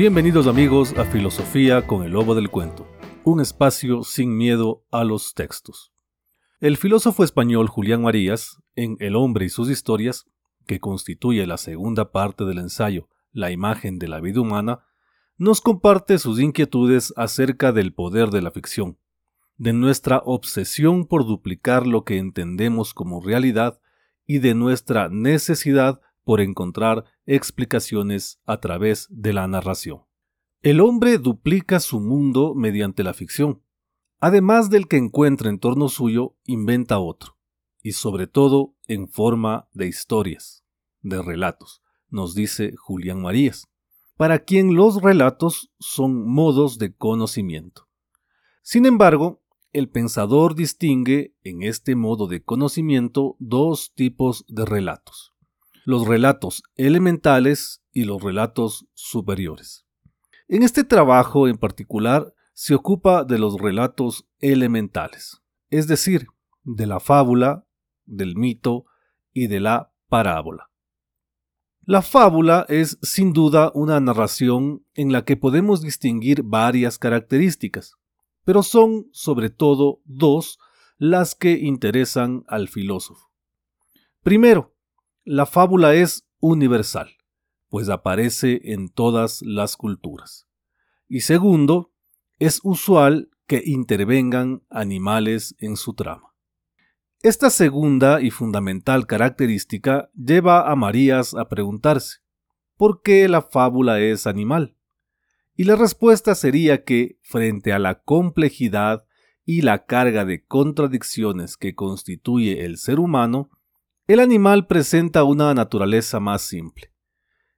Bienvenidos amigos a Filosofía con el Lobo del Cuento, un espacio sin miedo a los textos. El filósofo español Julián Marías, en El hombre y sus historias, que constituye la segunda parte del ensayo La imagen de la vida humana, nos comparte sus inquietudes acerca del poder de la ficción, de nuestra obsesión por duplicar lo que entendemos como realidad y de nuestra necesidad por encontrar explicaciones a través de la narración. El hombre duplica su mundo mediante la ficción. Además del que encuentra en torno suyo, inventa otro, y sobre todo en forma de historias, de relatos, nos dice Julián Marías, para quien los relatos son modos de conocimiento. Sin embargo, el pensador distingue en este modo de conocimiento dos tipos de relatos los relatos elementales y los relatos superiores. En este trabajo en particular se ocupa de los relatos elementales, es decir, de la fábula, del mito y de la parábola. La fábula es sin duda una narración en la que podemos distinguir varias características, pero son sobre todo dos las que interesan al filósofo. Primero, la fábula es universal, pues aparece en todas las culturas. Y segundo, es usual que intervengan animales en su trama. Esta segunda y fundamental característica lleva a Marías a preguntarse, ¿por qué la fábula es animal? Y la respuesta sería que, frente a la complejidad y la carga de contradicciones que constituye el ser humano, el animal presenta una naturaleza más simple.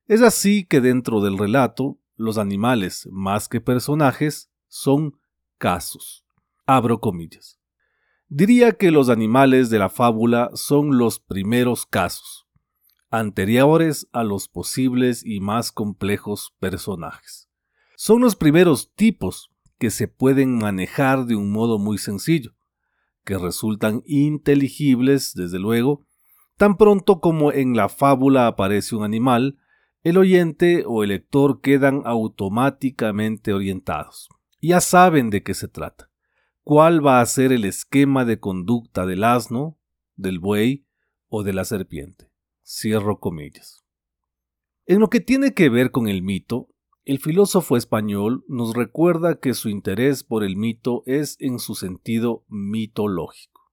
Es así que dentro del relato, los animales, más que personajes, son casos. Abro comillas. Diría que los animales de la fábula son los primeros casos, anteriores a los posibles y más complejos personajes. Son los primeros tipos que se pueden manejar de un modo muy sencillo, que resultan inteligibles, desde luego, Tan pronto como en la fábula aparece un animal, el oyente o el lector quedan automáticamente orientados. Ya saben de qué se trata. ¿Cuál va a ser el esquema de conducta del asno, del buey o de la serpiente? Cierro comillas. En lo que tiene que ver con el mito, el filósofo español nos recuerda que su interés por el mito es en su sentido mitológico.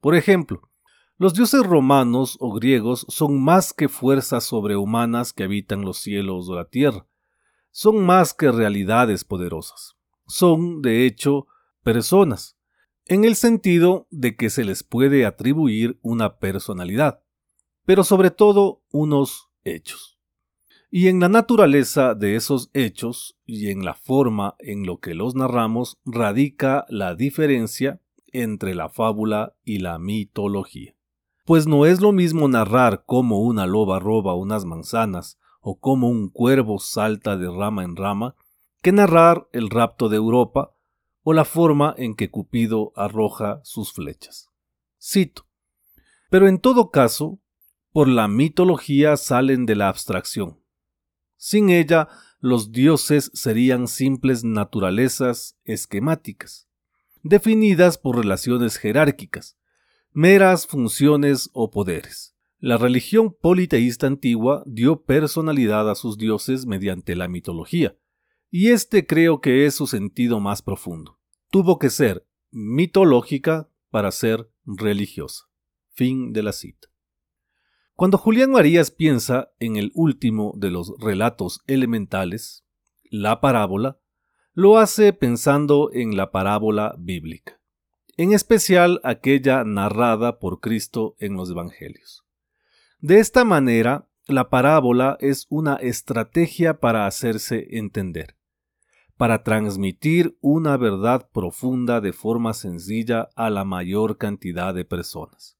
Por ejemplo, los dioses romanos o griegos son más que fuerzas sobrehumanas que habitan los cielos o la tierra. Son más que realidades poderosas. Son, de hecho, personas, en el sentido de que se les puede atribuir una personalidad, pero sobre todo unos hechos. Y en la naturaleza de esos hechos y en la forma en lo que los narramos radica la diferencia entre la fábula y la mitología. Pues no es lo mismo narrar cómo una loba roba unas manzanas o cómo un cuervo salta de rama en rama, que narrar el rapto de Europa o la forma en que Cupido arroja sus flechas. Cito. Pero en todo caso, por la mitología salen de la abstracción. Sin ella, los dioses serían simples naturalezas esquemáticas, definidas por relaciones jerárquicas, meras funciones o poderes. La religión politeísta antigua dio personalidad a sus dioses mediante la mitología, y este creo que es su sentido más profundo. Tuvo que ser mitológica para ser religiosa. Fin de la cita. Cuando Julián Marías piensa en el último de los relatos elementales, la parábola, lo hace pensando en la parábola bíblica en especial aquella narrada por Cristo en los Evangelios. De esta manera, la parábola es una estrategia para hacerse entender, para transmitir una verdad profunda de forma sencilla a la mayor cantidad de personas.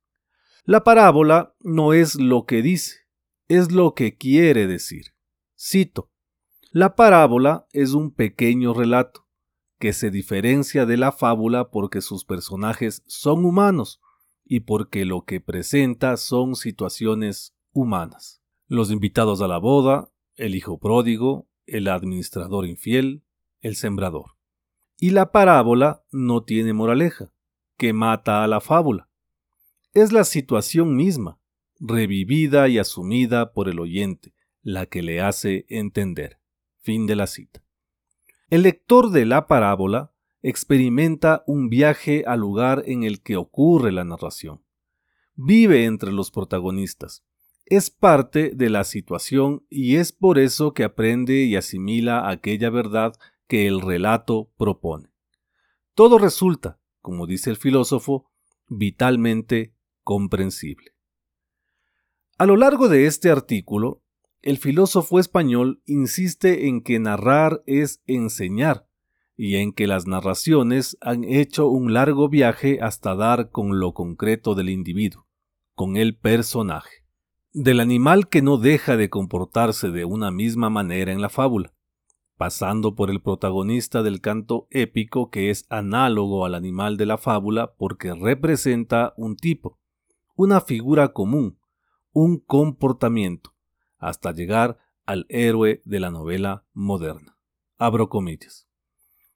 La parábola no es lo que dice, es lo que quiere decir. Cito, la parábola es un pequeño relato que se diferencia de la fábula porque sus personajes son humanos y porque lo que presenta son situaciones humanas. Los invitados a la boda, el hijo pródigo, el administrador infiel, el sembrador. Y la parábola no tiene moraleja, que mata a la fábula. Es la situación misma, revivida y asumida por el oyente, la que le hace entender. Fin de la cita. El lector de la parábola experimenta un viaje al lugar en el que ocurre la narración. Vive entre los protagonistas. Es parte de la situación y es por eso que aprende y asimila aquella verdad que el relato propone. Todo resulta, como dice el filósofo, vitalmente comprensible. A lo largo de este artículo, el filósofo español insiste en que narrar es enseñar y en que las narraciones han hecho un largo viaje hasta dar con lo concreto del individuo, con el personaje, del animal que no deja de comportarse de una misma manera en la fábula, pasando por el protagonista del canto épico que es análogo al animal de la fábula porque representa un tipo, una figura común, un comportamiento, hasta llegar al héroe de la novela moderna. Abro comillas.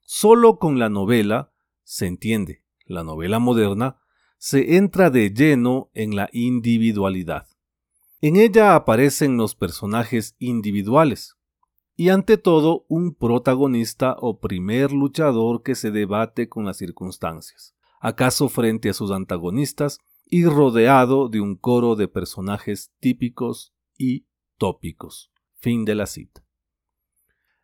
Solo con la novela se entiende, la novela moderna, se entra de lleno en la individualidad. En ella aparecen los personajes individuales, y ante todo un protagonista o primer luchador que se debate con las circunstancias, acaso frente a sus antagonistas y rodeado de un coro de personajes típicos y tópicos. Fin de la cita.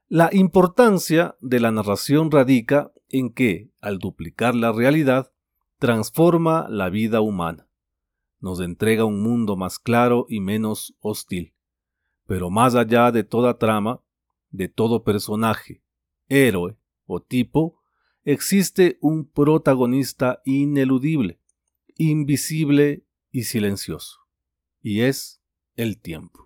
La importancia de la narración radica en que, al duplicar la realidad, transforma la vida humana. Nos entrega un mundo más claro y menos hostil. Pero más allá de toda trama, de todo personaje, héroe o tipo, existe un protagonista ineludible, invisible y silencioso, y es el tiempo.